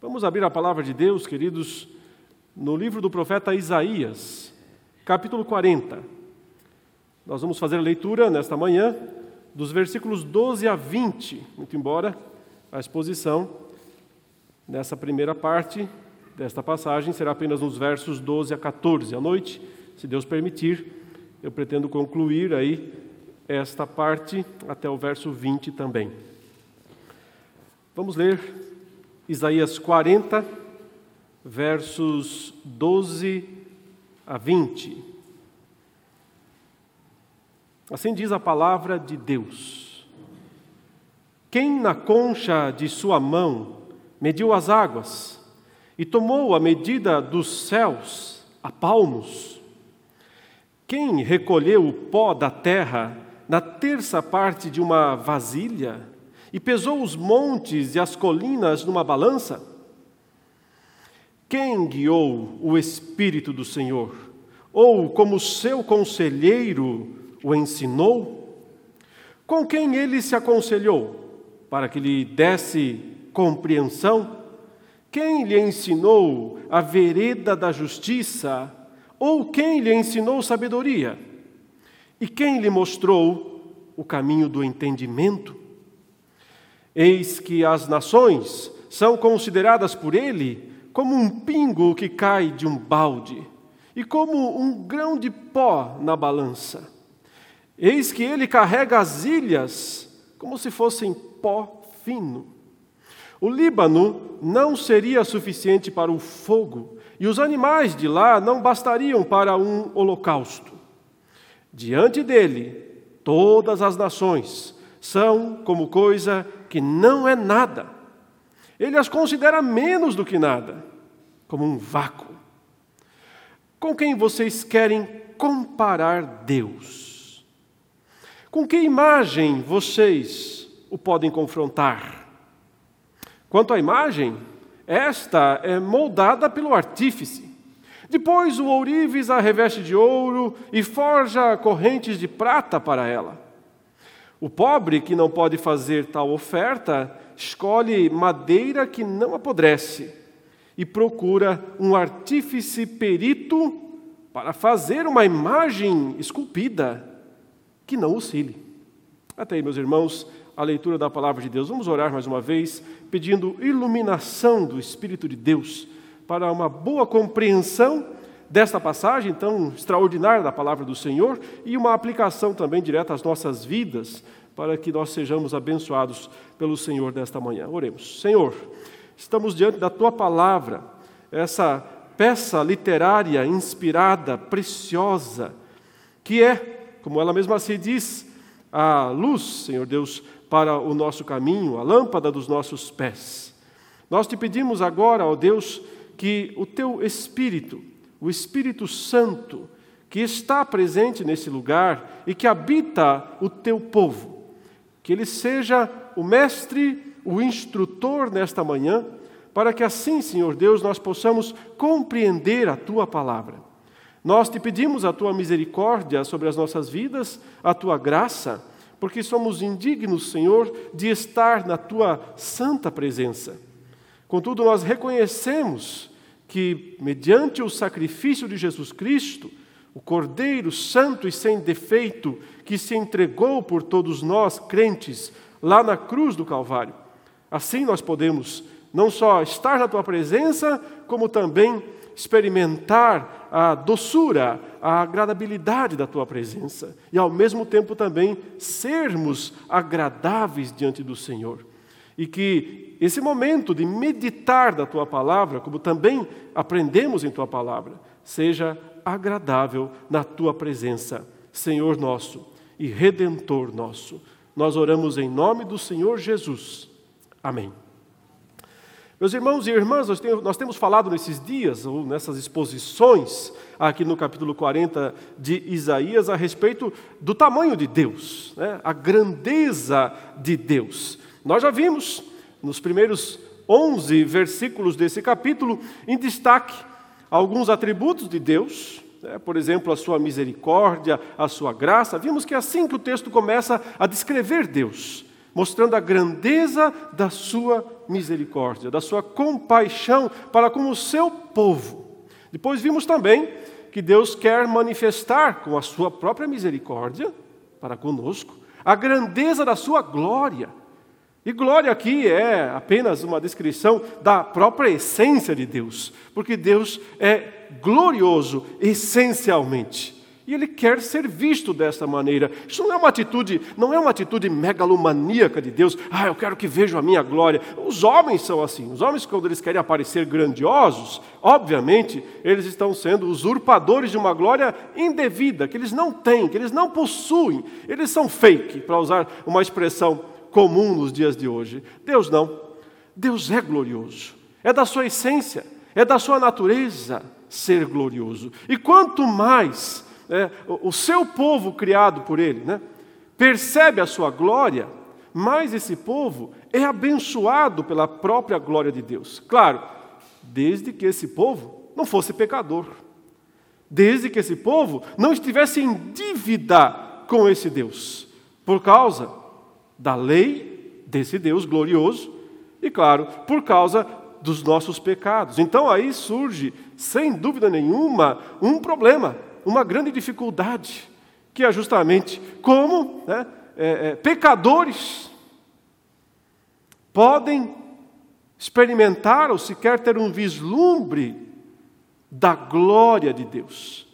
Vamos abrir a palavra de Deus, queridos, no livro do profeta Isaías, capítulo 40. Nós vamos fazer a leitura nesta manhã dos versículos 12 a 20, muito embora a exposição nessa primeira parte desta passagem será apenas nos versos 12 a 14. À noite, se Deus permitir, eu pretendo concluir aí esta parte até o verso 20 também. Vamos ler Isaías 40, versos 12 a 20. Assim diz a palavra de Deus: Quem na concha de sua mão mediu as águas e tomou a medida dos céus a palmos? Quem recolheu o pó da terra na terça parte de uma vasilha? E pesou os montes e as colinas numa balança? Quem guiou o Espírito do Senhor? Ou, como seu conselheiro, o ensinou? Com quem ele se aconselhou para que lhe desse compreensão? Quem lhe ensinou a vereda da justiça? Ou quem lhe ensinou sabedoria? E quem lhe mostrou o caminho do entendimento? Eis que as nações são consideradas por ele como um pingo que cai de um balde e como um grão de pó na balança. Eis que ele carrega as ilhas como se fossem pó fino. O Líbano não seria suficiente para o fogo, e os animais de lá não bastariam para um holocausto. Diante dele, todas as nações são como coisa que não é nada. Ele as considera menos do que nada, como um vácuo. Com quem vocês querem comparar Deus? Com que imagem vocês o podem confrontar? Quanto à imagem, esta é moldada pelo artífice. Depois o ourives a reveste de ouro e forja correntes de prata para ela. O pobre que não pode fazer tal oferta escolhe madeira que não apodrece e procura um artífice perito para fazer uma imagem esculpida que não oscile. Até aí, meus irmãos, a leitura da palavra de Deus. Vamos orar mais uma vez, pedindo iluminação do Espírito de Deus para uma boa compreensão desta passagem tão extraordinária da palavra do Senhor e uma aplicação também direta às nossas vidas, para que nós sejamos abençoados pelo Senhor desta manhã. Oremos. Senhor, estamos diante da tua palavra, essa peça literária inspirada, preciosa, que é, como ela mesma se diz, a luz, Senhor Deus, para o nosso caminho, a lâmpada dos nossos pés. Nós te pedimos agora, ó Deus, que o teu Espírito, o Espírito Santo, que está presente nesse lugar e que habita o teu povo, que ele seja o mestre, o instrutor nesta manhã, para que assim, Senhor Deus, nós possamos compreender a tua palavra. Nós te pedimos a tua misericórdia sobre as nossas vidas, a tua graça, porque somos indignos, Senhor, de estar na tua santa presença. Contudo, nós reconhecemos que, mediante o sacrifício de Jesus Cristo, o Cordeiro Santo e sem defeito, que se entregou por todos nós, crentes, lá na cruz do Calvário, assim nós podemos não só estar na tua presença, como também experimentar a doçura, a agradabilidade da tua presença e ao mesmo tempo também sermos agradáveis diante do Senhor. E que esse momento de meditar da tua palavra, como também aprendemos em tua palavra, seja agradável na tua presença, Senhor nosso e redentor nosso. Nós oramos em nome do Senhor Jesus. Amém. Meus irmãos e irmãs, nós temos, falado nesses dias, ou nessas exposições, aqui no capítulo 40 de Isaías, a respeito do tamanho de Deus, né? a grandeza de Deus. Nós já vimos nos primeiros 11 versículos desse capítulo, em destaque, alguns atributos de Deus, né? por exemplo, a sua misericórdia, a sua graça. Vimos que é assim que o texto começa a descrever Deus, mostrando a grandeza da sua misericórdia, da sua compaixão para com o seu povo. Depois vimos também que Deus quer manifestar com a sua própria misericórdia para conosco a grandeza da sua glória. E glória aqui é apenas uma descrição da própria essência de Deus, porque Deus é glorioso essencialmente. E ele quer ser visto dessa maneira. Isso não é uma atitude, não é uma atitude megalomaníaca de Deus. Ah, eu quero que vejam a minha glória. Os homens são assim. Os homens quando eles querem aparecer grandiosos, obviamente, eles estão sendo usurpadores de uma glória indevida que eles não têm, que eles não possuem. Eles são fake, para usar uma expressão comum nos dias de hoje. Deus não. Deus é glorioso. É da sua essência, é da sua natureza ser glorioso. E quanto mais é, o, seu povo criado por ele, né, percebe a sua glória, mais esse povo é abençoado pela própria glória de Deus. Claro, desde que esse povo não fosse pecador, desde que esse povo não estivesse em dívida com esse Deus, por causa da lei desse Deus glorioso e, claro, por causa dos nossos pecados. Então aí surge, sem dúvida nenhuma, um problema uma grande dificuldade, que é justamente como né, é, é, pecadores podem experimentar ou sequer ter um vislumbre da glória de Deus.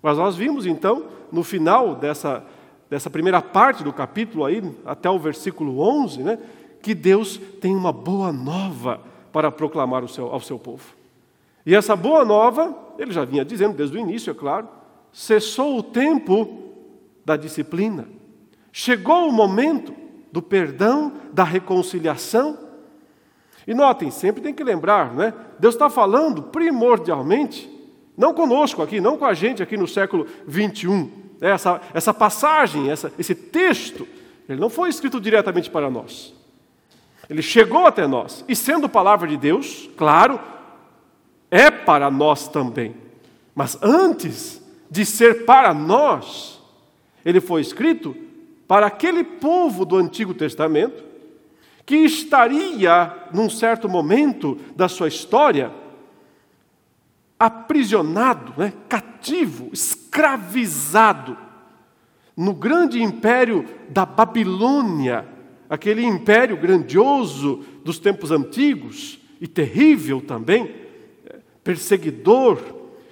Mas nós vimos então, no final dessa, dessa primeira parte do capítulo, aí, até o versículo 11, né, que Deus tem uma boa nova para proclamar ao seu, ao seu povo. E essa boa nova, ele já vinha dizendo desde o início, é claro, cessou o tempo da disciplina. Chegou o momento do perdão, da reconciliação. E notem, sempre tem que lembrar, né? Deus está falando primordialmente, não conosco aqui, não com a gente aqui no século 21. Essa, essa passagem, essa, esse texto, ele não foi escrito diretamente para nós. Ele chegou até nós, e sendo palavra de Deus, claro, é para nós também. Mas antes de ser para nós, ele foi escrito para aquele povo do Antigo Testamento que estaria, num certo momento da sua história, aprisionado, né, cativo, escravizado no grande império da Babilônia, aquele império grandioso dos tempos antigos e terrível também, perseguidor,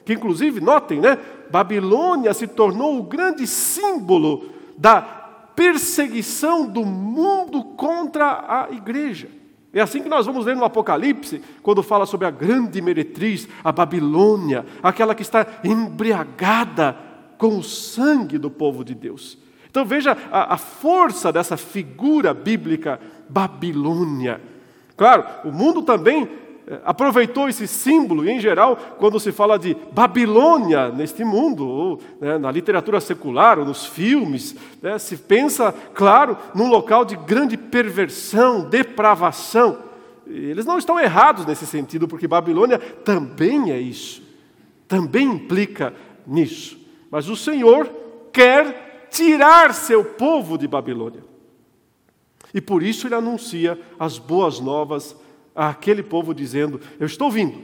que inclusive, notem, né? Babilônia se tornou o grande símbolo da perseguição do mundo contra a igreja. É assim que nós vamos ler no Apocalipse, quando fala sobre a grande meretriz, a Babilônia, aquela que está embriagada com o sangue do povo de Deus. Então veja a, a força dessa figura bíblica, Babilônia. Claro, o mundo também aproveitou esse símbolo, e em geral, quando se fala de Babilônia neste mundo, ou né, na literatura secular, ou nos filmes, né, se pensa, claro, num local de grande perversão, depravação. Eles não estão errados nesse sentido, porque Babilônia também é isso, também implica nisso. Mas o Senhor quer tirar seu povo de Babilônia. E por isso ele anuncia as boas novas àquele povo dizendo: Eu estou vindo,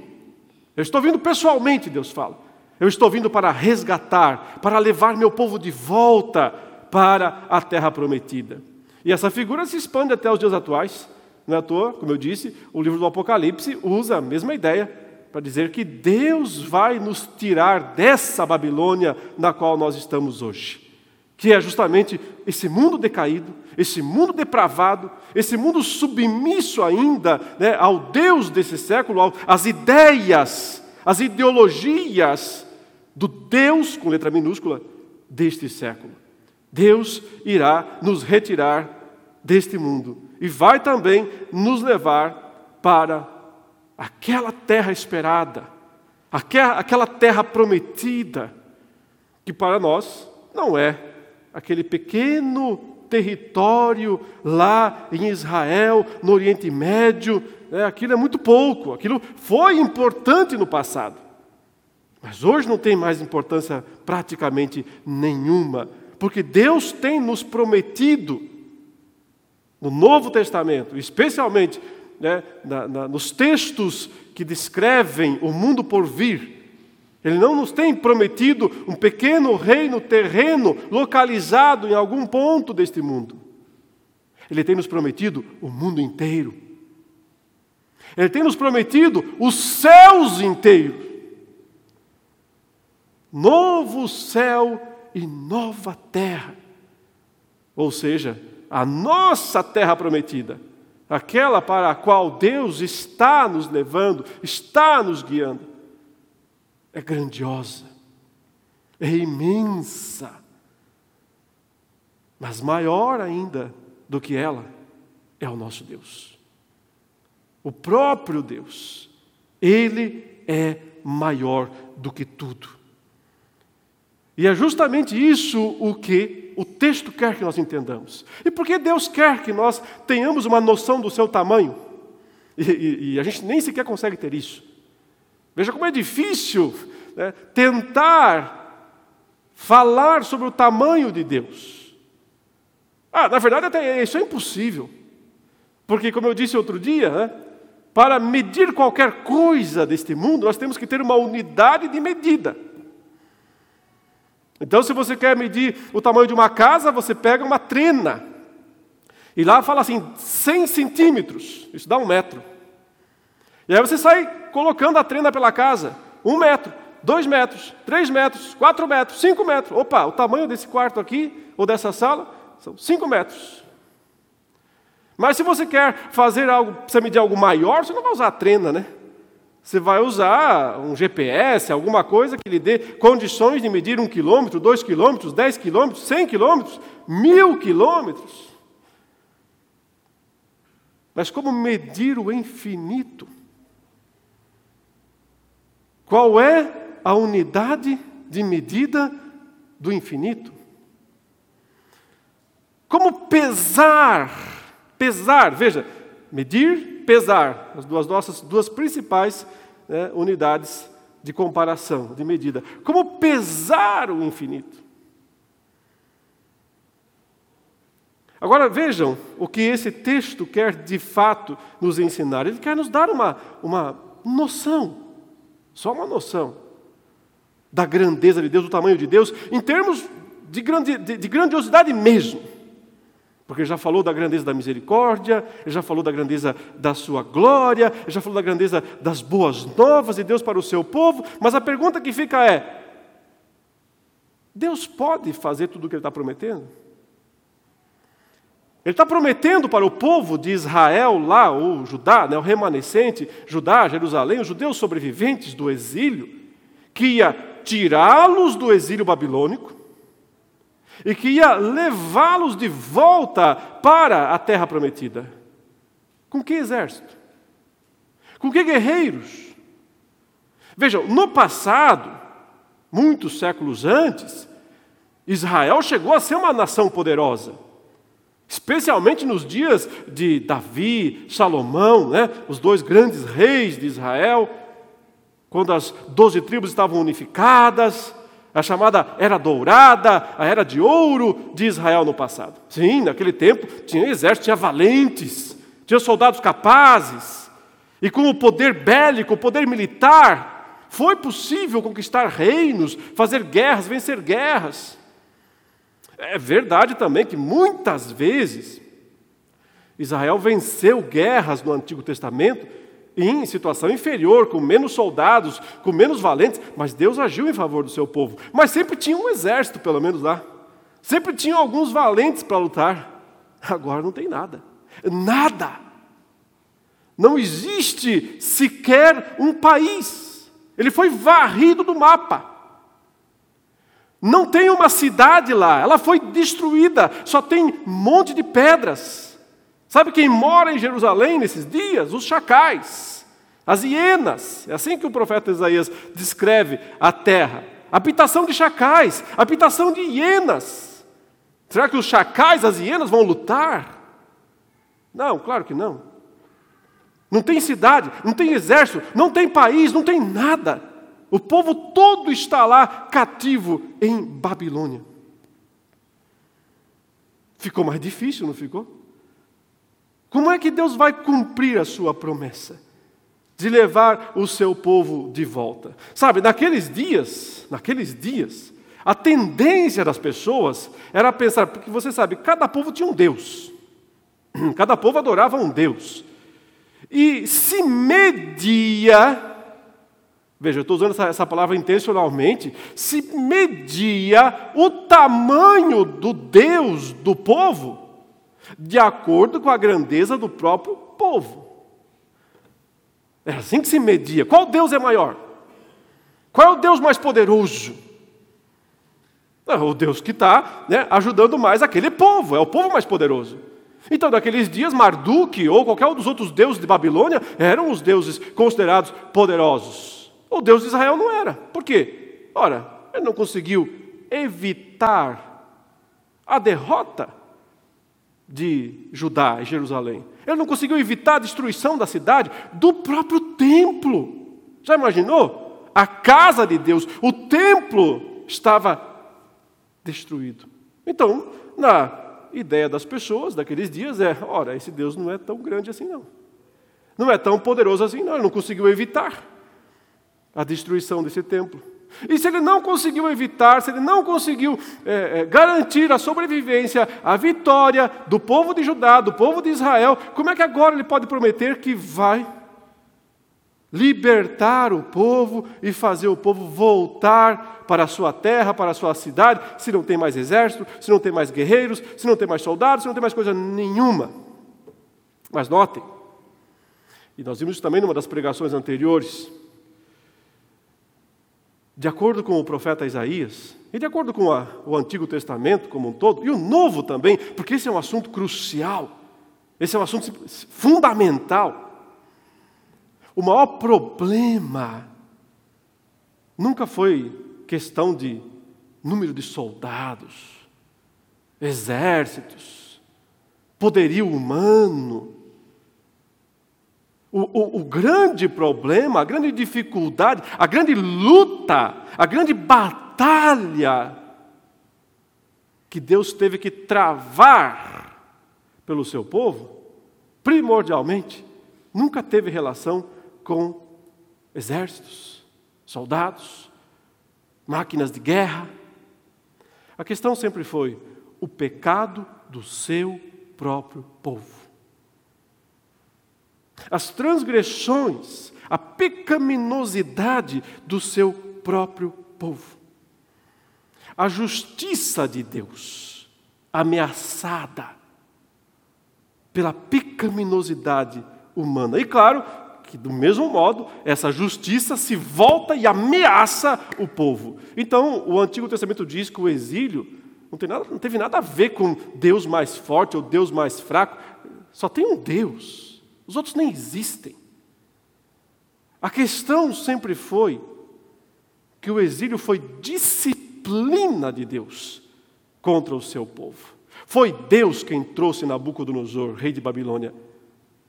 eu estou vindo pessoalmente, Deus fala. Eu estou vindo para resgatar, para levar meu povo de volta para a terra prometida. E essa figura se expande até os dias atuais. Não é à toa, como eu disse, o livro do Apocalipse usa a mesma ideia para dizer que Deus vai nos tirar dessa Babilônia na qual nós estamos hoje que é justamente esse mundo decaído, esse mundo depravado, esse mundo submisso ainda né, ao Deus desse século, às ideias, às ideologias do Deus, com letra minúscula, deste século. Deus irá nos retirar deste mundo e vai também nos levar para aquela terra esperada, aquela terra prometida, que para nós não é aquele pequeno território lá em Israel, no Oriente Médio, né, aquilo é muito pouco, aquilo foi importante no passado. Mas hoje não tem mais importância praticamente nenhuma, porque Deus tem nos prometido no Novo Testamento, especialmente né, na, na, nos textos que descrevem o mundo por vir, ele não nos tem prometido um pequeno reino terreno localizado em algum ponto deste mundo. Ele tem nos prometido o mundo inteiro. Ele tem nos prometido os céus inteiros. Novo céu e nova terra. Ou seja, a nossa terra prometida, aquela para a qual Deus está nos levando, está nos guiando é grandiosa, é imensa, mas maior ainda do que ela é o nosso Deus. O próprio Deus, Ele é maior do que tudo. E é justamente isso o que o texto quer que nós entendamos. E por que Deus quer que nós tenhamos uma noção do seu tamanho? E, e, e a gente nem sequer consegue ter isso. Veja como é difícil né, tentar falar sobre o tamanho de Deus. Ah, na verdade, até isso é impossível. Porque, como eu disse outro dia, né, para medir qualquer coisa deste mundo, nós temos que ter uma unidade de medida. Então, se você quer medir o tamanho de uma casa, você pega uma trena. E lá fala assim, 100 centímetros. Isso dá um metro. E aí você sai colocando a trena pela casa, um metro, dois metros, três metros, quatro metros, cinco metros. Opa, o tamanho desse quarto aqui, ou dessa sala, são cinco metros. Mas se você quer fazer algo, precisa medir algo maior, você não vai usar a trena, né? Você vai usar um GPS, alguma coisa que lhe dê condições de medir um quilômetro, dois quilômetros, dez quilômetros, cem quilômetros, mil quilômetros. Mas como medir o infinito? Qual é a unidade de medida do infinito? Como pesar, pesar, veja, medir, pesar, as duas nossas duas principais né, unidades de comparação, de medida. Como pesar o infinito? Agora vejam o que esse texto quer de fato nos ensinar. Ele quer nos dar uma, uma noção só uma noção da grandeza de Deus, do tamanho de Deus, em termos de, grande, de, de grandiosidade mesmo. Porque ele já falou da grandeza da misericórdia, ele já falou da grandeza da sua glória, ele já falou da grandeza das boas novas de Deus para o seu povo, mas a pergunta que fica é: Deus pode fazer tudo o que ele está prometendo? Ele está prometendo para o povo de Israel lá, o Judá, né, o remanescente, Judá, Jerusalém, os judeus sobreviventes do exílio, que ia tirá-los do exílio babilônico e que ia levá-los de volta para a terra prometida. Com que exército? Com que guerreiros? Vejam, no passado, muitos séculos antes, Israel chegou a ser uma nação poderosa. Especialmente nos dias de Davi, Salomão, né, os dois grandes reis de Israel, quando as doze tribos estavam unificadas, a chamada Era Dourada, a Era de Ouro de Israel no passado. Sim, naquele tempo tinha exército, tinha valentes, tinha soldados capazes, e com o poder bélico, o poder militar, foi possível conquistar reinos, fazer guerras, vencer guerras. É verdade também que muitas vezes Israel venceu guerras no Antigo Testamento em situação inferior, com menos soldados, com menos valentes, mas Deus agiu em favor do seu povo. Mas sempre tinha um exército, pelo menos lá. Sempre tinha alguns valentes para lutar. Agora não tem nada. Nada. Não existe sequer um país. Ele foi varrido do mapa. Não tem uma cidade lá, ela foi destruída, só tem monte de pedras. Sabe quem mora em Jerusalém nesses dias? Os chacais, as hienas. É assim que o profeta Isaías descreve a terra. Habitação de chacais, habitação de hienas. Será que os chacais, as hienas vão lutar? Não, claro que não. Não tem cidade, não tem exército, não tem país, não tem nada. O povo todo está lá cativo em Babilônia. Ficou mais difícil, não ficou? Como é que Deus vai cumprir a sua promessa de levar o seu povo de volta? Sabe, naqueles dias, naqueles dias, a tendência das pessoas era pensar, porque você sabe, cada povo tinha um Deus. Cada povo adorava um Deus. E se media Veja, eu estou usando essa, essa, palavra intencionalmente. Se media o tamanho do Deus do povo de acordo com a grandeza do próprio povo. É assim que se media. Qual Deus é maior? Qual é o Deus mais poderoso? É o Deus que está né, ajudando mais aquele povo, é o povo mais poderoso. Então, naqueles dias, Marduk ou qualquer um dos outros deuses de Babilônia eram os deuses considerados poderosos. O Deus de Israel não era. Por quê? Ora, ele não conseguiu evitar a derrota de Judá e Jerusalém. Ele não conseguiu evitar a destruição da cidade, do próprio templo. Já imaginou? A casa de Deus, o templo estava destruído. Então, na ideia das pessoas daqueles dias é: ora, esse Deus não é tão grande assim, não. Não é tão poderoso assim, não. Ele não conseguiu evitar a destruição desse templo. E se ele não conseguiu evitar, se ele não conseguiu é, é, garantir a sobrevivência, a vitória do povo de Judá, do povo de Israel, como é que agora ele pode prometer que vai libertar o povo e fazer o povo voltar para a sua terra, para a sua cidade, se não tem mais exército, se não tem mais guerreiros, se não tem mais soldados, se não tem mais coisa nenhuma. Mas notem, e nós vimos isso também numa das pregações anteriores, de acordo com o profeta Isaías, e de acordo com a, o Antigo Testamento como um todo, e o Novo também, porque esse é um assunto crucial, esse é um assunto fundamental. O maior problema nunca foi questão de número de soldados, exércitos, poderio humano. O, o, o, grande problema, a grande dificuldade, a grande luta, a grande batalha que Deus teve que travar pelo seu povo, primordialmente, nunca teve relação com exércitos, soldados, máquinas de guerra. A questão sempre foi o pecado do seu próprio povo. As transgressões, a pecaminosidade do seu próprio povo. A justiça de Deus ameaçada pela pecaminosidade humana. E claro, que, do mesmo modo, essa justiça se volta e ameaça o povo. Então, o Antigo Testamento diz que o exílio não, tem nada, não teve nada a ver com Deus mais forte ou Deus mais fraco. Só tem um Deus. Os outros nem existem. A questão sempre foi que o exílio foi disciplina de Deus contra o seu povo. Foi Deus quem trouxe Nabucodonosor, rei de Babilônia,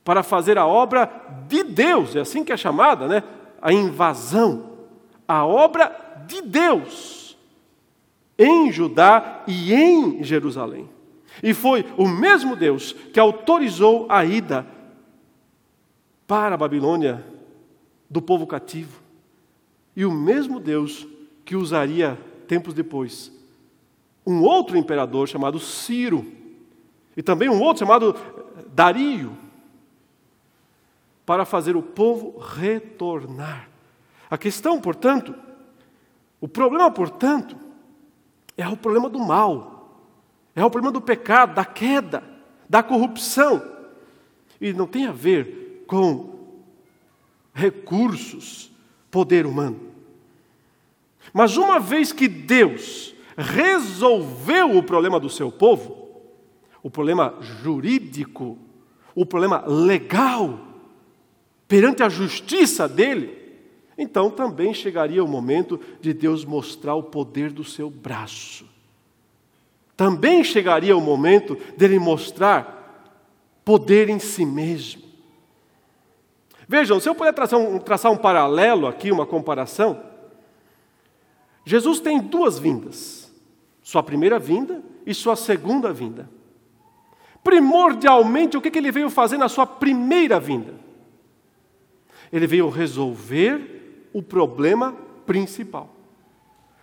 para fazer a obra de Deus, é assim que é chamada, né? A invasão, a obra de Deus em Judá e em Jerusalém. E foi o mesmo Deus que autorizou a ida para a Babilônia do povo cativo. E o mesmo Deus que usaria tempos depois um outro imperador chamado Ciro e também um outro chamado Dario para fazer o povo retornar. A questão, portanto, o problema, portanto, é o problema do mal, é o problema do pecado, da queda, da corrupção. E não tem a ver com recursos, poder humano. Mas uma vez que Deus resolveu o problema do seu povo, o problema jurídico, o problema legal, perante a justiça dele, então também chegaria o momento de Deus mostrar o poder do seu braço. Também chegaria o momento dele mostrar poder em si mesmo. Vejam, se eu puder traçar um, traçar um paralelo aqui, uma comparação, Jesus tem duas vindas: sua primeira vinda e sua segunda vinda. Primordialmente, o que, que ele veio fazer na sua primeira vinda? Ele veio resolver o problema principal.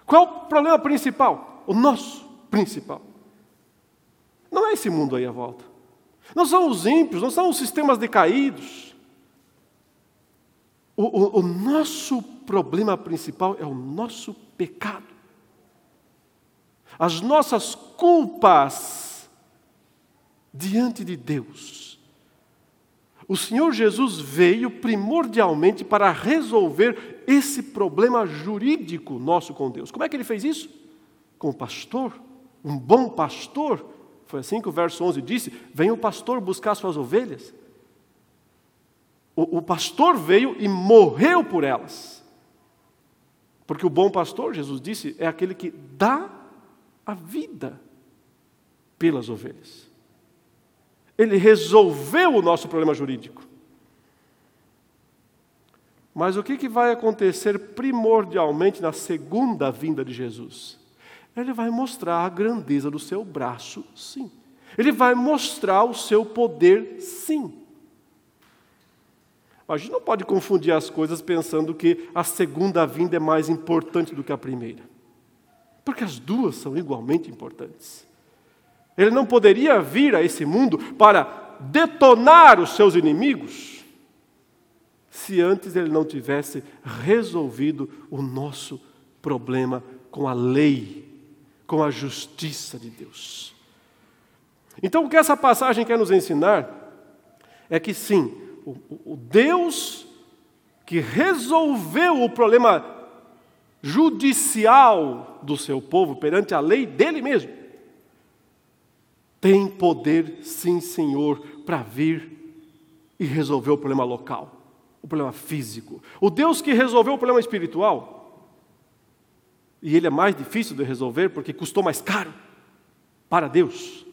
Qual é o problema principal? O nosso principal. Não é esse mundo aí à volta. Não são os ímpios, não são os sistemas decaídos. O, o, o nosso problema principal é o nosso pecado. As nossas culpas diante de Deus. O Senhor Jesus veio primordialmente para resolver esse problema jurídico nosso com Deus. Como é que ele fez isso? Como pastor, um bom pastor. Foi assim que o verso 11 disse: Vem o pastor buscar suas ovelhas. O, o pastor veio e morreu por elas. Porque o bom pastor, Jesus disse, é aquele que dá a vida pelas ovelhas. Ele resolveu o nosso problema jurídico. Mas o que, que vai acontecer primordialmente na segunda vinda de Jesus? Ele vai mostrar a grandeza do seu braço, sim. Ele vai mostrar o seu poder, sim. A gente não pode confundir as coisas pensando que a segunda vinda é mais importante do que a primeira. Porque as duas são igualmente importantes. Ele não poderia vir a esse mundo para detonar os seus inimigos se antes ele não tivesse resolvido o nosso problema com a lei, com a justiça de Deus. Então, o que essa passagem quer nos ensinar é que sim, o, o Deus que resolveu o problema judicial do seu povo perante a lei dele mesmo, tem poder, sim, Senhor, para vir e resolver o problema local, o problema físico. O Deus que resolveu o problema espiritual, e ele é mais difícil de resolver porque custou mais caro para Deus,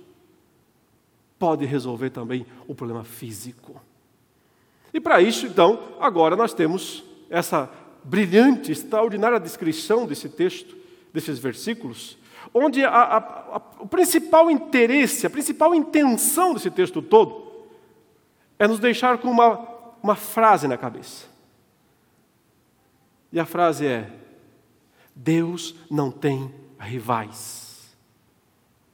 pode resolver também o problema físico. E para isso, então, agora nós temos essa brilhante, extraordinária descrição desse texto, desses versículos, onde a, a, a, o principal interesse, a principal intenção desse texto todo é nos deixar com uma, uma frase na cabeça. E a frase é: Deus não tem rivais.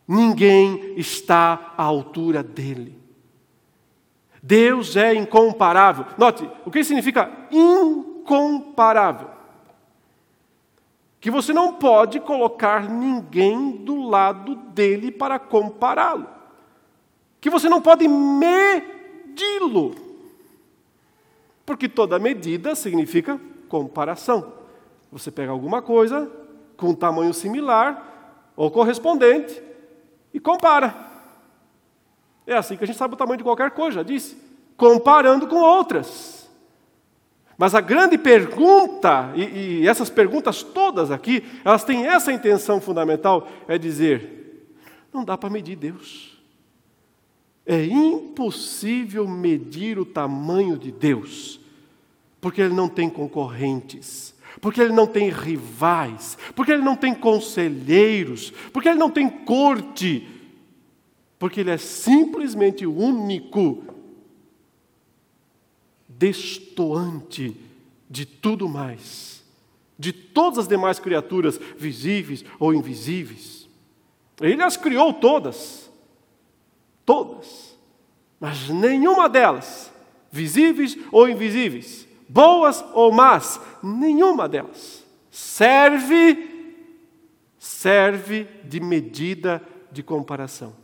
Ninguém está à altura dele. Deus é incomparável. Note, o que significa incomparável? Que você não pode colocar ninguém do lado dele para compará-lo. Que você não pode medi-lo. Porque toda medida significa comparação. Você pega alguma coisa com um tamanho similar ou correspondente e compara. É assim que a gente sabe o tamanho de qualquer coisa, já disse. Comparando com outras. Mas a grande pergunta, e, e, essas perguntas todas aqui, elas têm essa intenção fundamental: é dizer, não dá para medir Deus. É impossível medir o tamanho de Deus, porque Ele não tem concorrentes, porque Ele não tem rivais, porque Ele não tem conselheiros, porque Ele não tem corte, porque Ele é simplesmente único, destoante de tudo mais, de todas as demais criaturas, visíveis ou invisíveis. Ele as criou todas, todas, mas nenhuma delas, visíveis ou invisíveis, boas ou más, nenhuma delas serve serve de medida de comparação.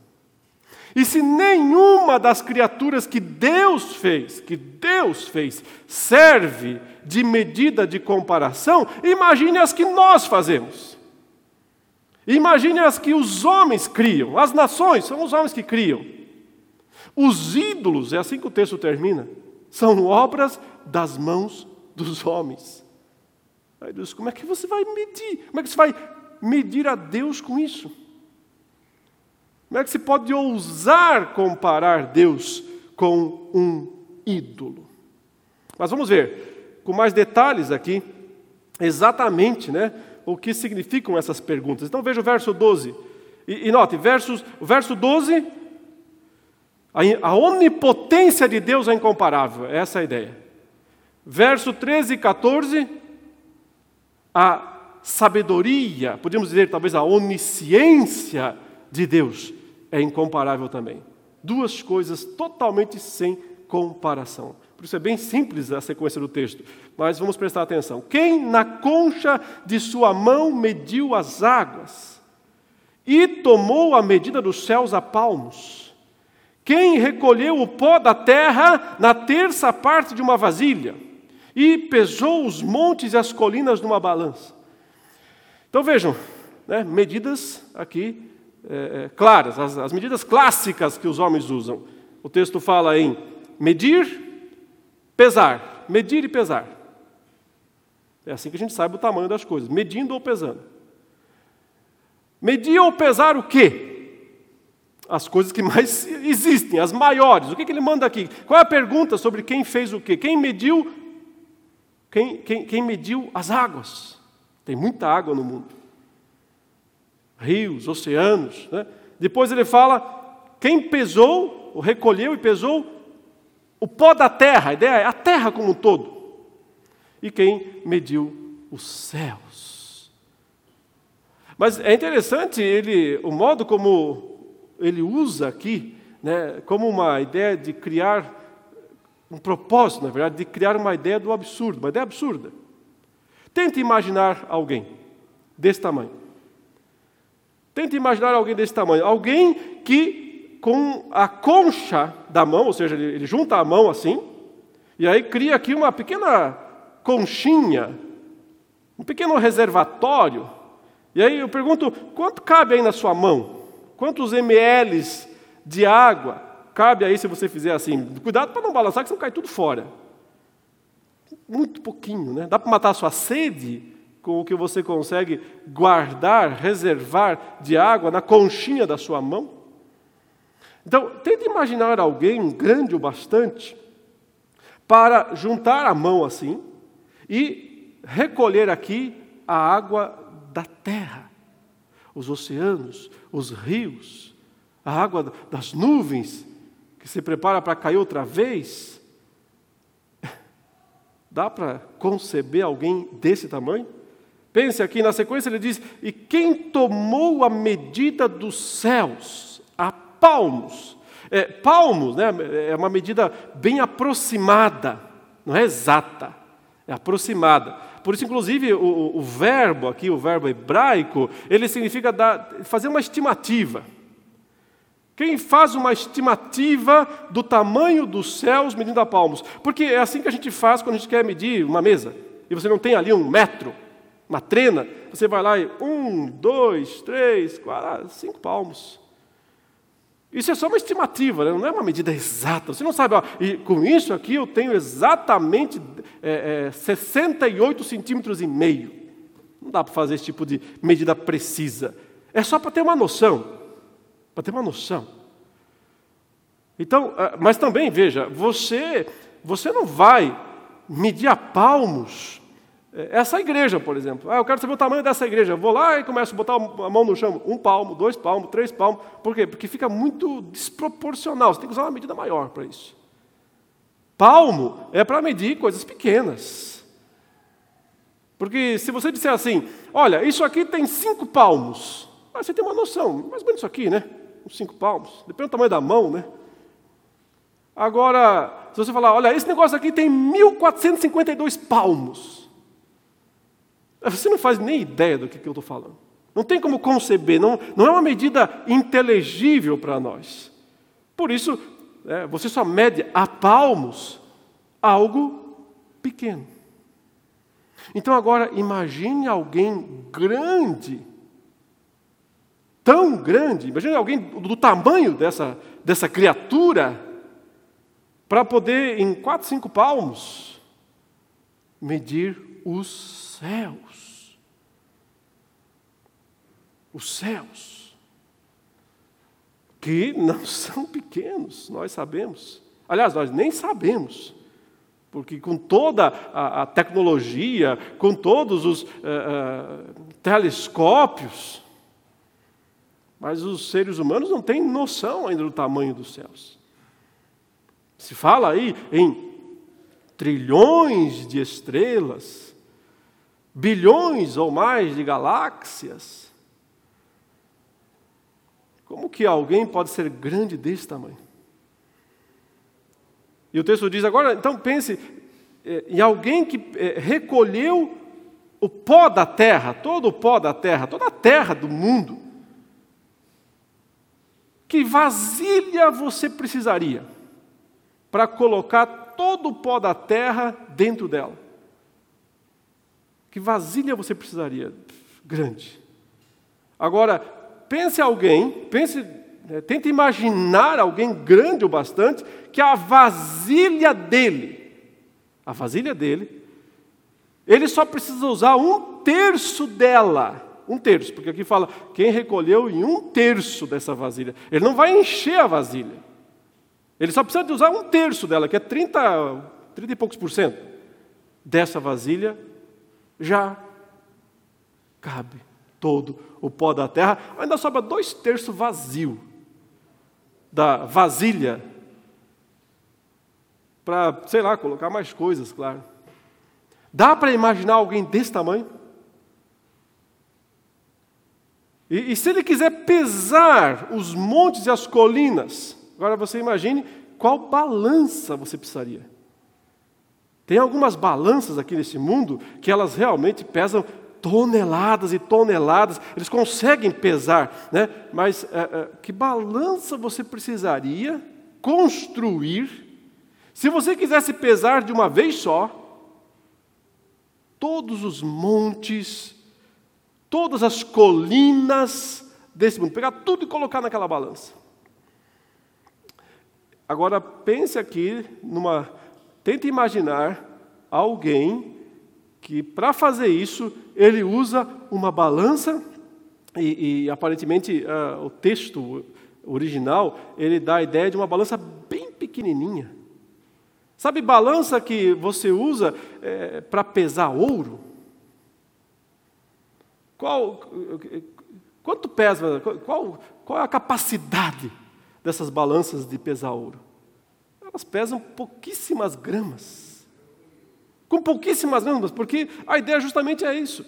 E se nenhuma das criaturas que Deus fez, que Deus fez, serve de medida de comparação, imagine as que nós fazemos. Imagine as que os homens criam, as nações são os homens que criam. Os ídolos, é assim que o texto termina, são obras das mãos dos homens. Aí Deus, como é que você vai medir? Como é que você vai medir a Deus com isso? Como é que se pode ousar comparar Deus com um ídolo? Mas vamos ver com mais detalhes aqui exatamente né, o que significam essas perguntas. Então veja o verso 12. E, e note, versos, o verso 12 A onipotência de Deus é incomparável, essa é a ideia. Verso 13 e 14, a sabedoria, podemos dizer talvez a onisciência de Deus é incomparável também. Duas coisas totalmente sem comparação. Por isso é bem simples a sequência do texto, mas vamos prestar atenção. Quem na concha de sua mão mediu as águas e tomou a medida dos céus a palmos? Quem recolheu o pó da terra na terça parte de uma vasilha e pesou os montes e as colinas numa balança? Então vejam, né, medidas aqui é, claras, as, as medidas clássicas que os homens usam. O texto fala em medir, pesar, medir e pesar. É assim que a gente sabe o tamanho das coisas, medindo ou pesando. Medir ou pesar o quê? As coisas que mais existem, as maiores. O que, que ele manda aqui? Qual é a pergunta sobre quem fez o quê? Quem mediu? Quem, quem, quem mediu as águas? Tem muita água no mundo rios, oceanos. Né? Depois ele fala: quem pesou, ou recolheu e pesou o pó da terra, a ideia é a terra como um todo. E quem mediu os céus. Mas é interessante ele, o modo como ele usa aqui, né, como uma ideia de criar um propósito, na verdade, de criar uma ideia do absurdo, uma ideia absurda. Tente imaginar alguém desse tamanho. Tente imaginar alguém desse tamanho. Alguém que, com a concha da mão, ou seja, ele, ele junta a mão assim, e aí cria aqui uma pequena conchinha, um pequeno reservatório. E aí eu pergunto: quanto cabe aí na sua mão? Quantos ml de água cabe aí se você fizer assim? Cuidado para não balançar, que senão cai tudo fora. Muito pouquinho, né? Dá para matar a sua sede com o que você consegue guardar, reservar de água na conchinha da sua mão? Então, tente imaginar alguém grande o bastante para juntar a mão assim e recolher aqui a água da terra, os oceanos, os rios, a água das nuvens que se prepara para cair outra vez. Dá para conceber alguém desse tamanho? Pense aqui, na sequência ele diz: E quem tomou a medida dos céus a palmos? É, palmos né, é uma medida bem aproximada, não é exata, é aproximada. Por isso, inclusive, o, o verbo aqui, o verbo hebraico, ele significa dar, fazer uma estimativa. Quem faz uma estimativa do tamanho dos céus medindo a palmos? Porque é assim que a gente faz quando a gente quer medir uma mesa. E você não tem ali um metro uma trena, você vai lá e um, dois, três, quatro, cinco palmos. Isso é só uma estimativa, né? não é uma medida exata. Você não sabe, ó, e com isso aqui eu tenho exatamente é, é, 68 centímetros e meio. Não dá para fazer esse tipo de medida precisa. É só para ter uma noção. Para ter uma noção. Então, é, mas também, veja, você, você não vai medir a palmos essa igreja, por exemplo. Ah, eu quero saber o tamanho dessa igreja. Eu vou lá e começo a botar a mão no chão. Um palmo, dois palmos, três palmos. Por quê? Porque fica muito desproporcional. Você tem que usar uma medida maior para isso. Palmo é para medir coisas pequenas. Porque se você disser assim, olha, isso aqui tem cinco palmos. Ah, você tem uma noção, mais ou menos isso aqui, né? Uns cinco palmos. Depende do tamanho da mão, né? Agora, se você falar, olha, esse negócio aqui tem 1452 palmos. Você não faz nem ideia do que, eu estou falando. Não tem como conceber, não, não é uma medida inteligível para nós. Por isso, é, você só mede a palmos algo pequeno. Então agora imagine alguém grande, tão grande, imagine alguém do tamanho dessa, dessa criatura, para poder, em quatro, cinco palmos, medir os céus os céus, que não são pequenos, nós sabemos. Aliás, nós nem sabemos, porque com toda a, a tecnologia, com todos os uh, uh, telescópios, mas os seres humanos não têm noção ainda do tamanho dos céus. Se fala aí em trilhões de estrelas, bilhões ou mais de galáxias. Como que alguém pode ser grande desse tamanho? E o texto diz agora, então pense é, em alguém que é, recolheu o pó da terra, todo o pó da terra, toda a terra do mundo. Que vasilha você precisaria para colocar todo o pó da terra dentro dela? Que vasilha você precisaria? Grande. Agora, pense alguém, pense, né, tente imaginar alguém grande o bastante que a vasilha dele, a vasilha dele, ele só precisa usar um terço dela. Um terço, porque aqui fala quem recolheu em um terço dessa vasilha. Ele não vai encher a vasilha. Ele só precisa de usar um terço dela, que é 30, 30 e poucos por cento. Dessa vasilha já cabe todo o pó da terra. Ainda sobra dois terços vazio da vasilha para, sei lá, colocar mais coisas, claro. Dá para imaginar alguém desse tamanho? E, e, se ele quiser pesar os montes e as colinas, agora você imagine qual balança você precisaria. Tem algumas balanças aqui nesse mundo que elas realmente pesam toneladas e toneladas, eles conseguem pesar, né? mas é, é, que balança você precisaria construir se você quisesse pesar de uma vez só todos os montes, todas as colinas desse mundo, pegar tudo e colocar naquela balança. Agora pense aqui numa. Tente imaginar alguém que, para fazer isso, ele usa uma balança, e, e aparentemente uh, o texto original ele dá a ideia de uma balança bem pequenininha. Sabe balança que você usa é, para pesar ouro? Qual, quanto pesa? Qual, qual é a capacidade dessas balanças de pesar ouro? Elas pesam pouquíssimas gramas. Com pouquíssimas gramas, porque a ideia justamente é isso.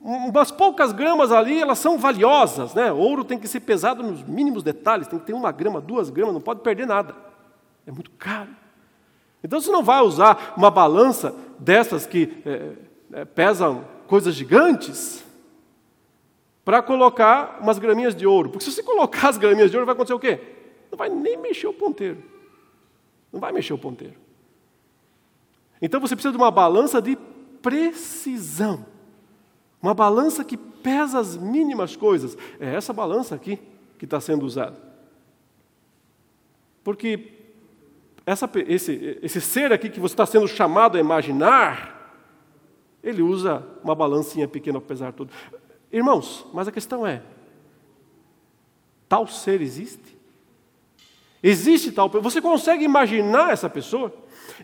Umas poucas gramas ali, elas são valiosas, né? Ouro tem que ser pesado nos mínimos detalhes, tem que ter uma grama, duas gramas, não pode perder nada. É muito caro. Então você não vai usar uma balança dessas que é, é, pesam coisas gigantes para colocar umas graminhas de ouro. Porque se você colocar as graminhas de ouro, vai acontecer o quê? Não vai nem mexer o ponteiro. Não vai mexer o ponteiro. Então você precisa de uma balança de precisão. Uma balança que pesa as mínimas coisas. É essa balança aqui que está sendo usada. Porque essa, esse, esse ser aqui que você está sendo chamado a imaginar, ele usa uma balancinha pequena apesar de tudo. Irmãos, mas a questão é: tal ser existe? Existe tal Você consegue imaginar essa pessoa?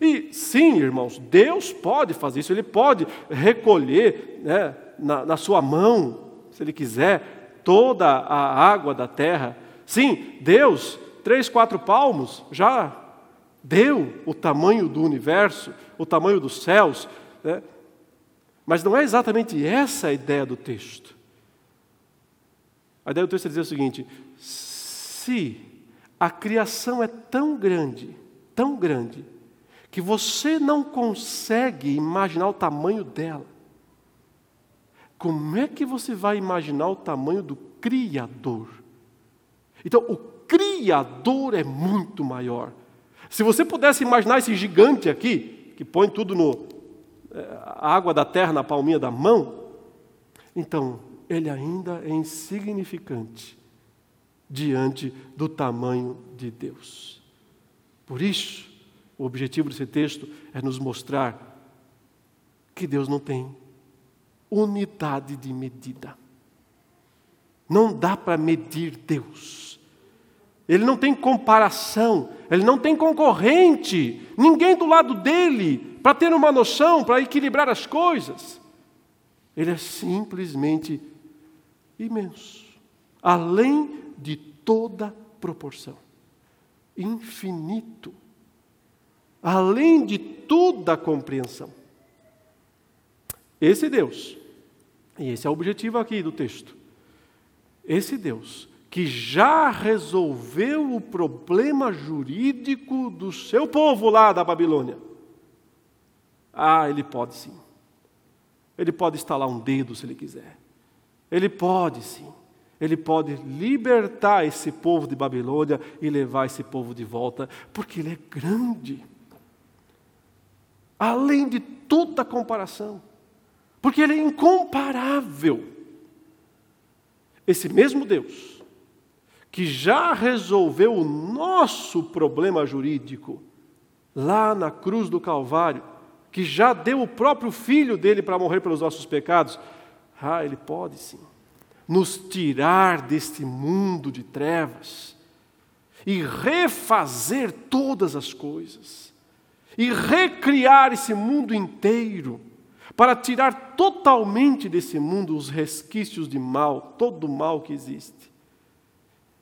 E sim, irmãos, Deus pode fazer isso, Ele pode recolher né, na, na sua mão, se Ele quiser, toda a água da terra. Sim, Deus, três, quatro palmos, já deu o tamanho do universo, o tamanho dos céus, né? mas não é exatamente essa a ideia do texto. A ideia do texto é dizer o seguinte: se a criação é tão grande, tão grande, que você não consegue imaginar o tamanho dela, como é que você vai imaginar o tamanho do Criador? Então, o Criador é muito maior. Se você pudesse imaginar esse gigante aqui, que põe tudo no é, água da terra na palminha da mão, então ele ainda é insignificante diante do tamanho de Deus. Por isso, o objetivo desse texto é nos mostrar que Deus não tem unidade de medida. Não dá para medir Deus. Ele não tem comparação, ele não tem concorrente, ninguém do lado dele para ter uma noção, para equilibrar as coisas. Ele é simplesmente imenso, além de toda proporção, infinito. Além de toda a compreensão. Esse Deus, e esse é o objetivo aqui do texto, esse Deus que já resolveu o problema jurídico do seu povo lá da Babilônia. Ah, ele pode sim. Ele pode estalar um dedo se ele quiser. Ele pode sim. Ele pode libertar esse povo de Babilônia e levar esse povo de volta, porque ele é grande. Além de toda comparação. Porque ele é incomparável. Esse mesmo Deus que já resolveu o nosso problema jurídico lá na cruz do Calvário, que já deu o próprio filho dele para morrer pelos nossos pecados, ah, ele pode sim nos tirar deste mundo de trevas e refazer todas as coisas e recriar esse mundo inteiro para tirar totalmente desse mundo os resquícios de mal, todo o mal que existe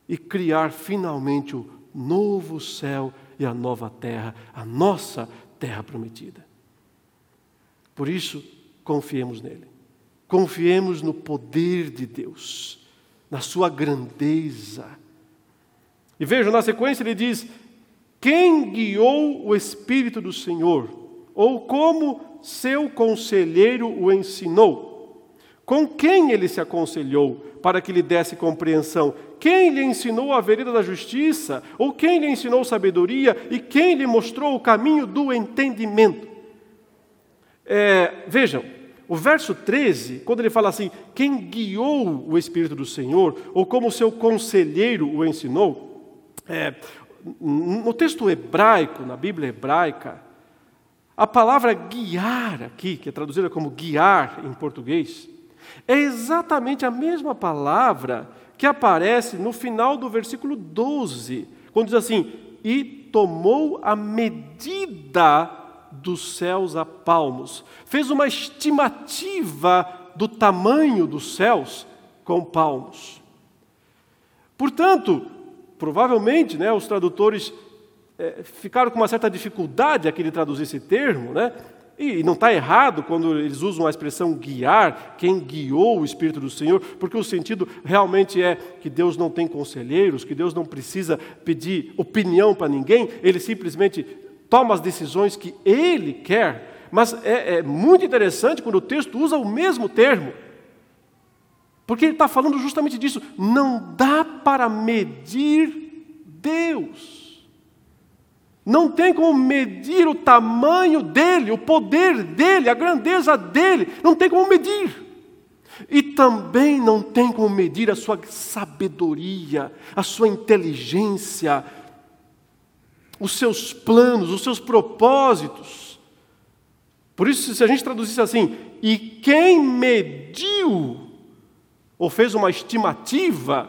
e criar finalmente o novo céu e a nova terra, a nossa terra prometida. Por isso, confiemos nele. Confiemos no poder de Deus, na sua grandeza. E veja, na sequência ele diz: Quem guiou o Espírito do Senhor? Ou como seu conselheiro o ensinou? Com quem ele se aconselhou para que lhe desse compreensão? Quem lhe ensinou a vereda da justiça? Ou quem lhe ensinou sabedoria? E quem lhe mostrou o caminho do entendimento? É, vejam, o verso 13, quando ele fala assim, quem guiou o Espírito do Senhor, ou como seu conselheiro o ensinou, é, no texto hebraico, na Bíblia hebraica, a palavra guiar aqui, que é traduzida como guiar em português, é exatamente a mesma palavra que aparece no final do versículo 12, quando diz assim: E tomou a medida dos céus a palmos, fez uma estimativa do tamanho dos céus com palmos. Portanto, provavelmente, né, os tradutores é, ficaram com uma certa dificuldade aqui de traduzir esse termo, né? E não está errado quando eles usam a expressão guiar, quem guiou o Espírito do Senhor, porque o sentido realmente é que Deus não tem conselheiros, que Deus não precisa pedir opinião para ninguém, ele simplesmente toma as decisões que ele quer. Mas é, é muito interessante quando o texto usa o mesmo termo, porque ele está falando justamente disso. Não dá para medir Deus. Não tem como medir o tamanho dele, o poder dele, a grandeza dele. Não tem como medir. E também não tem como medir a sua sabedoria, a sua inteligência, os seus planos, os seus propósitos. Por isso, se a gente traduzisse assim, e quem mediu ou fez uma estimativa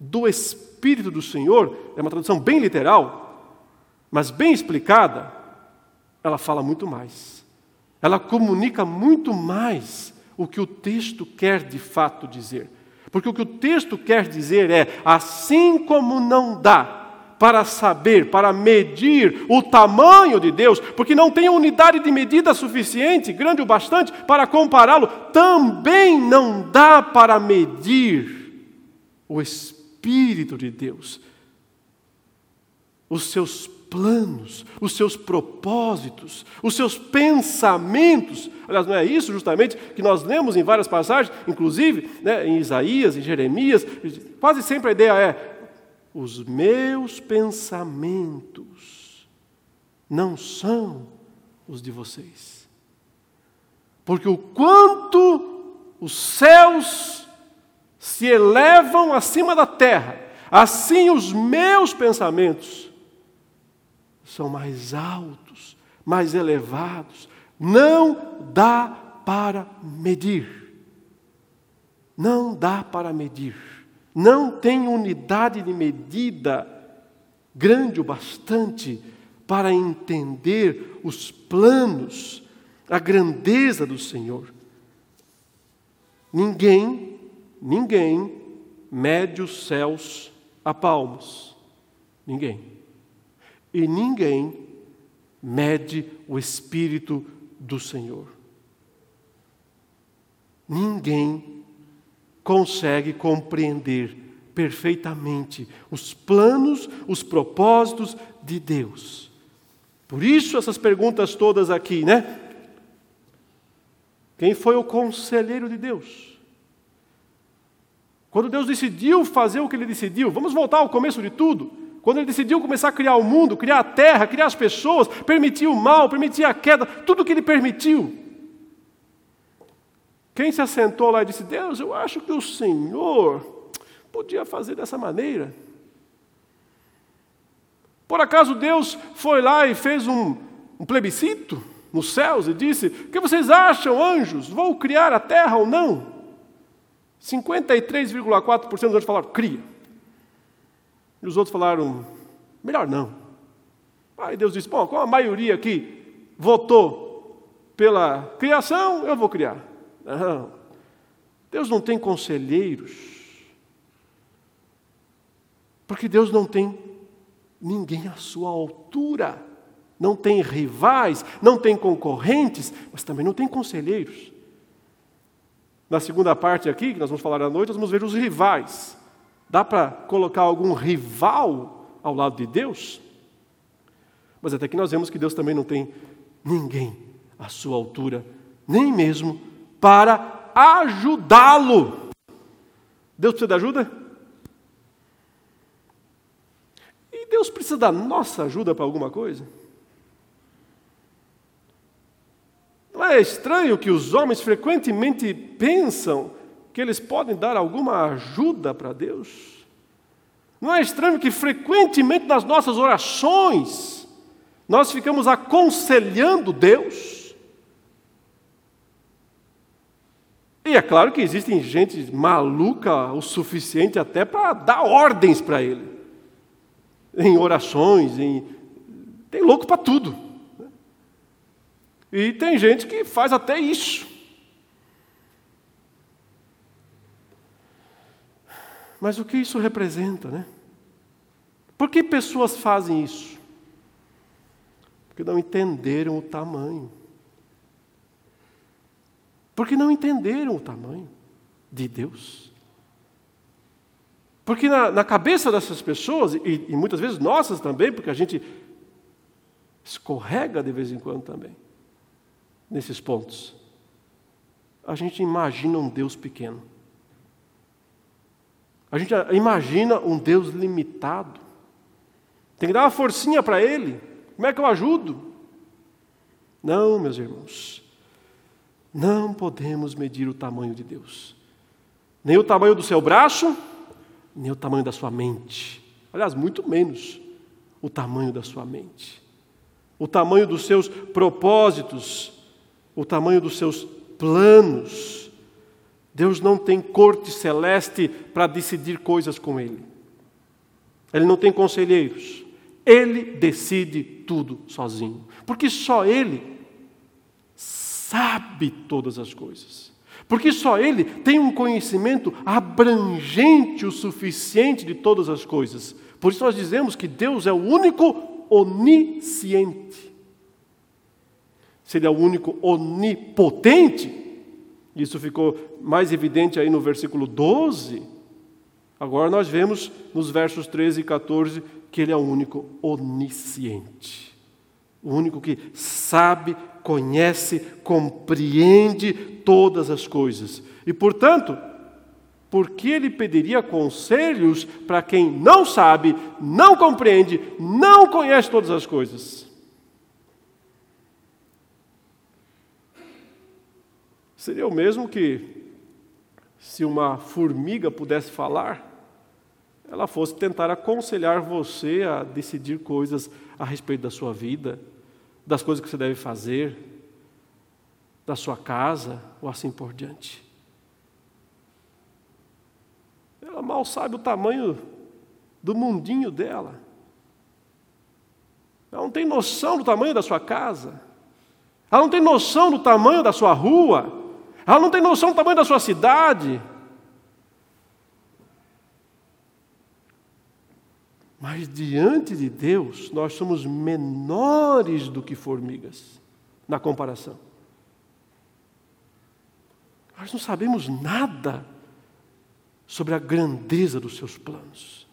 do Espírito do Senhor, é uma tradução bem literal, mas bem explicada, ela fala muito mais. Ela comunica muito mais o que o texto quer de fato dizer. Porque o que o texto quer dizer é: assim como não dá para saber, para medir o tamanho de Deus, porque não tem unidade de medida suficiente, grande o bastante, para compará-lo, também não dá para medir o Espírito de Deus, os seus planos, os seus propósitos, os seus pensamentos. Aliás, não é isso justamente que nós lemos em várias passagens, inclusive né, em Isaías, em Jeremias, quase sempre a ideia é: os meus pensamentos não são os de vocês. Porque o quanto os céus se elevam acima da terra, assim os meus pensamentos são mais altos, mais elevados. Não dá para medir. Não dá para medir. Não tem unidade de medida grande o bastante para entender os planos, a grandeza do Senhor. Ninguém, ninguém mede os céus a palmos. Ninguém. E ninguém mede o Espírito do Senhor. Ninguém consegue compreender perfeitamente os planos, os propósitos de Deus. Por isso, essas perguntas todas aqui, né? Quem foi o conselheiro de Deus? Quando Deus decidiu fazer o que ele decidiu, vamos voltar ao começo de tudo. Quando ele decidiu começar a criar o mundo, criar a terra, criar as pessoas, permitir o mal, permitir a queda, tudo o que ele permitiu. Quem se assentou lá e disse: Deus, eu acho que o Senhor podia fazer dessa maneira. Por acaso Deus foi lá e fez um, um plebiscito nos céus e disse: O que vocês acham, anjos? Vou criar a terra ou não? 53,4% dos anjos falaram: Cria. E os outros falaram: melhor não. Aí Deus disse: bom, como a maioria aqui votou pela criação, eu vou criar. Não. Deus não tem conselheiros. Porque Deus não tem ninguém à sua altura. Não tem rivais, não tem concorrentes, mas também não tem conselheiros. Na segunda parte aqui, que nós vamos falar à noite, nós vamos ver os rivais. Dá para colocar algum rival ao lado de Deus? Mas até que nós vemos que Deus também não tem ninguém à sua altura, nem mesmo para ajudá-lo. Deus precisa de ajuda? E Deus precisa da nossa ajuda para alguma coisa? Não é estranho que os homens frequentemente pensam que eles podem dar alguma ajuda para Deus? Não é estranho que frequentemente nas nossas orações nós ficamos aconselhando Deus? E é claro que existem gente maluca o suficiente até para dar ordens para Ele, em orações, em... tem louco para tudo. E tem gente que faz até isso. Mas o que isso representa, né? Por que pessoas fazem isso? Porque não entenderam o tamanho. Porque não entenderam o tamanho de Deus. Porque na, na cabeça dessas pessoas, e, e muitas vezes nossas também, porque a gente escorrega de vez em quando também, nesses pontos, a gente imagina um Deus pequeno. A gente imagina um Deus limitado. Tem que dar uma forcinha para Ele. Como é que eu ajudo? Não, meus irmãos. Não podemos medir o tamanho de Deus. Nem o tamanho do seu braço, nem o tamanho da sua mente. Aliás, muito menos o tamanho da sua mente. O tamanho dos seus propósitos, o tamanho dos seus planos Deus não tem corte celeste para decidir coisas com Ele. Ele não tem conselheiros. Ele decide tudo sozinho. Porque só Ele sabe todas as coisas. Porque só Ele tem um conhecimento abrangente o suficiente de todas as coisas. Por isso nós dizemos que Deus é o único onisciente. Se Ele é o único onipotente, isso ficou mais evidente aí no versículo 12. Agora nós vemos nos versos 13 e 14 que ele é o único onisciente. O único que sabe, conhece, compreende todas as coisas. E, portanto, por que ele pediria conselhos para quem não sabe, não compreende, não conhece todas as coisas? Seria o mesmo que, se uma formiga pudesse falar, ela fosse tentar aconselhar você a decidir coisas a respeito da sua vida, das coisas que você deve fazer, da sua casa, ou assim por diante. Ela mal sabe o tamanho do mundinho dela. Ela não tem noção do tamanho da sua casa. Ela não tem noção do tamanho da sua rua. Ela não tem noção do tamanho da sua cidade. Mas diante de Deus, nós somos menores do que formigas, na comparação. Nós não sabemos nada sobre a grandeza dos seus planos.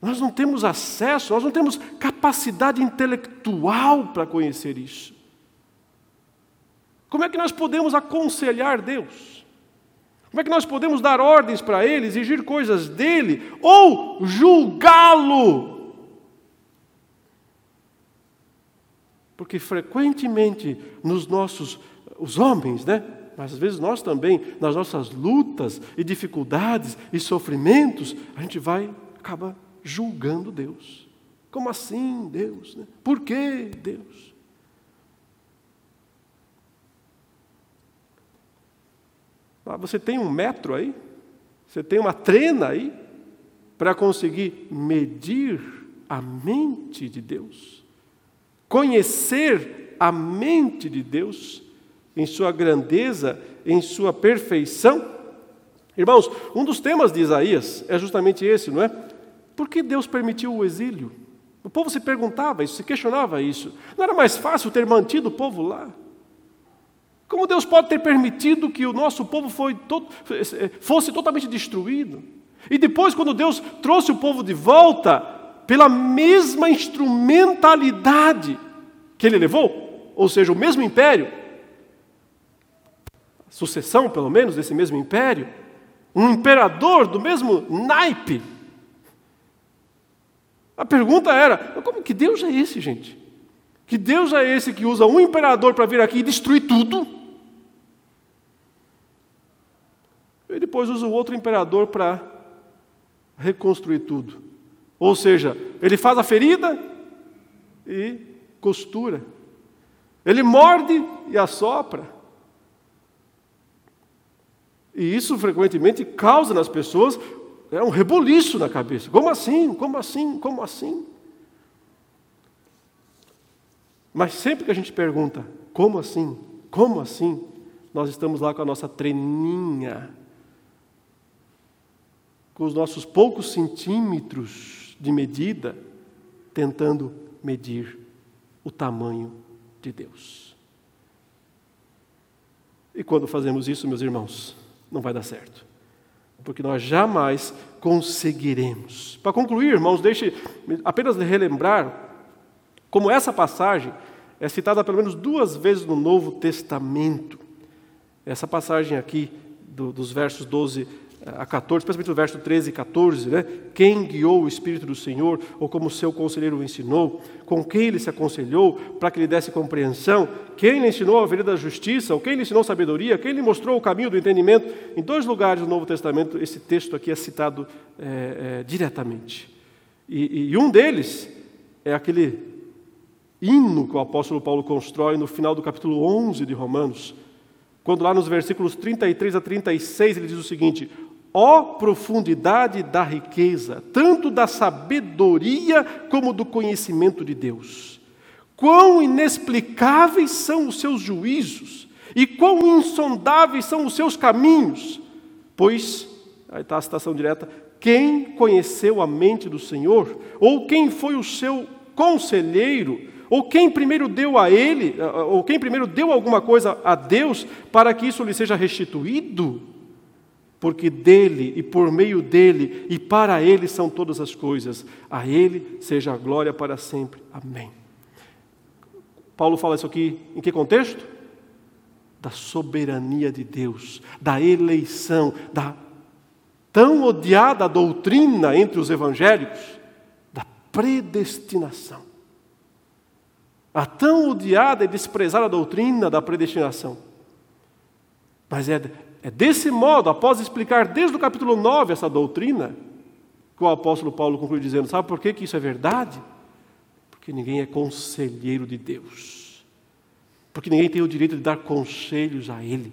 Nós não temos acesso, nós não temos capacidade intelectual para conhecer isso. Como é que nós podemos aconselhar Deus? Como é que nós podemos dar ordens para Ele, exigir coisas dele ou julgá-lo? Porque frequentemente nos nossos, os homens, né? Mas às vezes nós também, nas nossas lutas e dificuldades e sofrimentos, a gente vai acaba julgando Deus. Como assim, Deus? Né? Por que Deus? Ah, você tem um metro aí? Você tem uma trena aí? Para conseguir medir a mente de Deus? Conhecer a mente de Deus em sua grandeza, em sua perfeição? Irmãos, um dos temas de Isaías é justamente esse, não é? Por que Deus permitiu o exílio? O povo se perguntava isso, se questionava isso. Não era mais fácil ter mantido o povo lá? Como Deus pode ter permitido que o nosso povo fosse totalmente destruído? E depois, quando Deus trouxe o povo de volta, pela mesma instrumentalidade que ele levou, ou seja, o mesmo império, sucessão pelo menos desse mesmo império, um imperador do mesmo naipe. A pergunta era: como que Deus é esse, gente? Que Deus é esse que usa um imperador para vir aqui e destruir tudo? E depois usa o outro imperador para reconstruir tudo. Ou seja, ele faz a ferida e costura. Ele morde e assopra. E isso frequentemente causa nas pessoas é um reboliço na cabeça. Como assim? Como assim? Como assim? Mas sempre que a gente pergunta, como assim? Como assim? Nós estamos lá com a nossa treninha com os nossos poucos centímetros de medida, tentando medir o tamanho de Deus. E quando fazemos isso, meus irmãos, não vai dar certo, porque nós jamais conseguiremos. Para concluir, irmãos, deixe apenas relembrar como essa passagem é citada pelo menos duas vezes no Novo Testamento. Essa passagem aqui, do, dos versos 12 a 14, especialmente no verso 13 e 14, né? Quem guiou o Espírito do Senhor, ou como seu conselheiro o ensinou, com quem ele se aconselhou, para que lhe desse compreensão, quem lhe ensinou a vereda da justiça, ou quem lhe ensinou sabedoria, quem lhe mostrou o caminho do entendimento. Em dois lugares do Novo Testamento, esse texto aqui é citado é, é, diretamente. E, e um deles é aquele hino que o apóstolo Paulo constrói no final do capítulo 11 de Romanos, quando lá nos versículos 33 a 36 ele diz o seguinte: Ó profundidade da riqueza, tanto da sabedoria como do conhecimento de Deus. Quão inexplicáveis são os seus juízos, e quão insondáveis são os seus caminhos. Pois, aí está a citação direta: quem conheceu a mente do Senhor? Ou quem foi o seu conselheiro? Ou quem primeiro deu a ele, ou quem primeiro deu alguma coisa a Deus para que isso lhe seja restituído? Porque dele e por meio dele e para ele são todas as coisas. A ele seja a glória para sempre. Amém. Paulo fala isso aqui em que contexto? Da soberania de Deus, da eleição, da tão odiada doutrina entre os evangélicos, da predestinação. A tão odiada e desprezada doutrina da predestinação. Mas é é desse modo, após explicar desde o capítulo 9 essa doutrina, que o apóstolo Paulo conclui dizendo: sabe por que, que isso é verdade? Porque ninguém é conselheiro de Deus. Porque ninguém tem o direito de dar conselhos a Ele.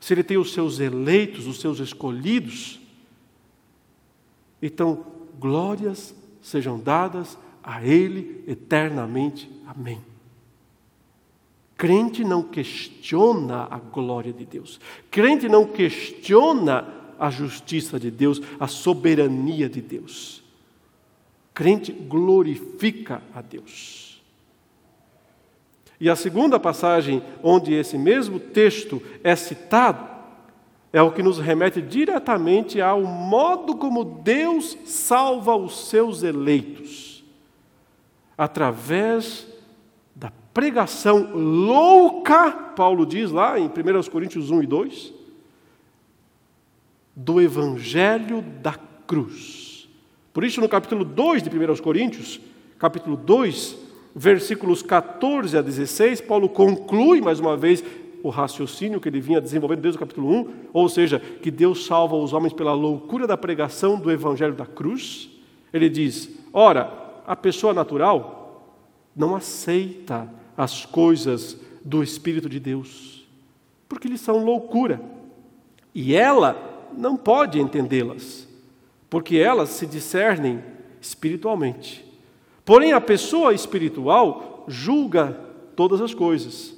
Se Ele tem os seus eleitos, os seus escolhidos, então glórias sejam dadas a Ele eternamente. Amém. Crente não questiona a glória de Deus. Crente não questiona a justiça de Deus, a soberania de Deus. Crente glorifica a Deus. E a segunda passagem onde esse mesmo texto é citado é o que nos remete diretamente ao modo como Deus salva os seus eleitos através pregação louca, Paulo diz lá em 1 Coríntios 1 e 2, do Evangelho da cruz. Por isso, no capítulo 2 de 1 Coríntios, capítulo 2, versículos 14 a 16, Paulo conclui mais uma vez o raciocínio que ele vinha desenvolvendo desde o capítulo 1, ou seja, que Deus salva os homens pela loucura da pregação do evangelho da cruz. Ele diz: ora, a pessoa natural não aceita as coisas do Espírito de Deus, porque eles são loucura, e ela não pode entendê-las, porque elas se discernem espiritualmente. Porém, a pessoa espiritual julga todas as coisas,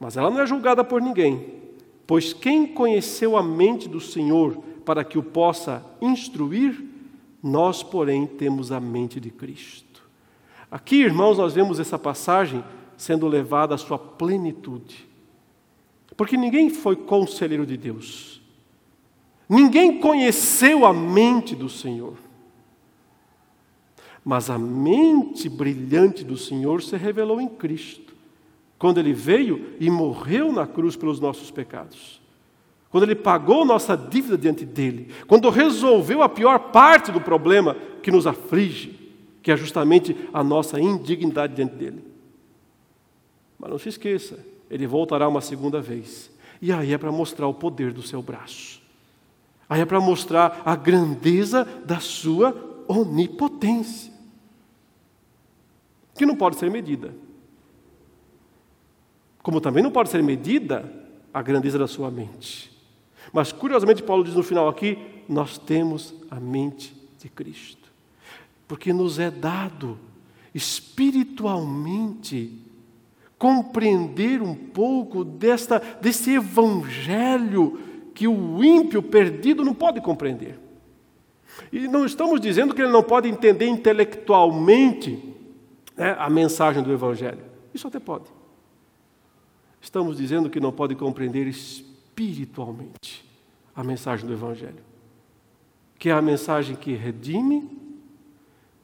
mas ela não é julgada por ninguém, pois quem conheceu a mente do Senhor para que o possa instruir, nós, porém, temos a mente de Cristo. Aqui, irmãos, nós vemos essa passagem sendo levada à sua plenitude. Porque ninguém foi conselheiro de Deus, ninguém conheceu a mente do Senhor. Mas a mente brilhante do Senhor se revelou em Cristo, quando Ele veio e morreu na cruz pelos nossos pecados. Quando Ele pagou nossa dívida diante dele, quando resolveu a pior parte do problema que nos aflige, que é justamente a nossa indignidade diante dele. Mas não se esqueça, ele voltará uma segunda vez. E aí é para mostrar o poder do seu braço. Aí é para mostrar a grandeza da sua onipotência que não pode ser medida. Como também não pode ser medida a grandeza da sua mente. Mas, curiosamente, Paulo diz no final aqui: nós temos a mente de Cristo. Porque nos é dado espiritualmente compreender um pouco desta, desse evangelho que o ímpio perdido não pode compreender. E não estamos dizendo que ele não pode entender intelectualmente né, a mensagem do Evangelho. Isso até pode. Estamos dizendo que não pode compreender espiritualmente a mensagem do Evangelho, que é a mensagem que redime,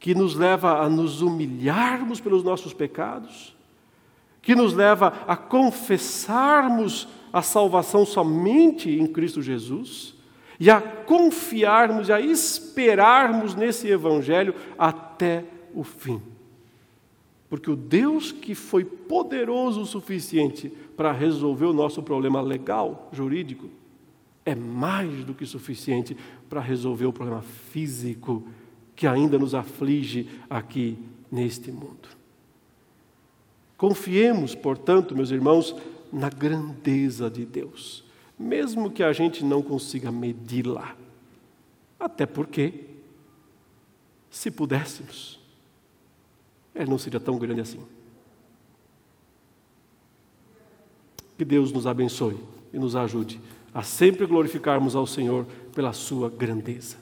que nos leva a nos humilharmos pelos nossos pecados, que nos leva a confessarmos a salvação somente em Cristo Jesus e a confiarmos e a esperarmos nesse Evangelho até o fim. Porque o Deus que foi poderoso o suficiente para resolver o nosso problema legal, jurídico, é mais do que suficiente para resolver o problema físico que ainda nos aflige aqui neste mundo. Confiemos, portanto, meus irmãos, na grandeza de Deus, mesmo que a gente não consiga medi-la. Até porque, se pudéssemos, ele não seria tão grande assim. Que Deus nos abençoe e nos ajude a sempre glorificarmos ao Senhor pela sua grandeza.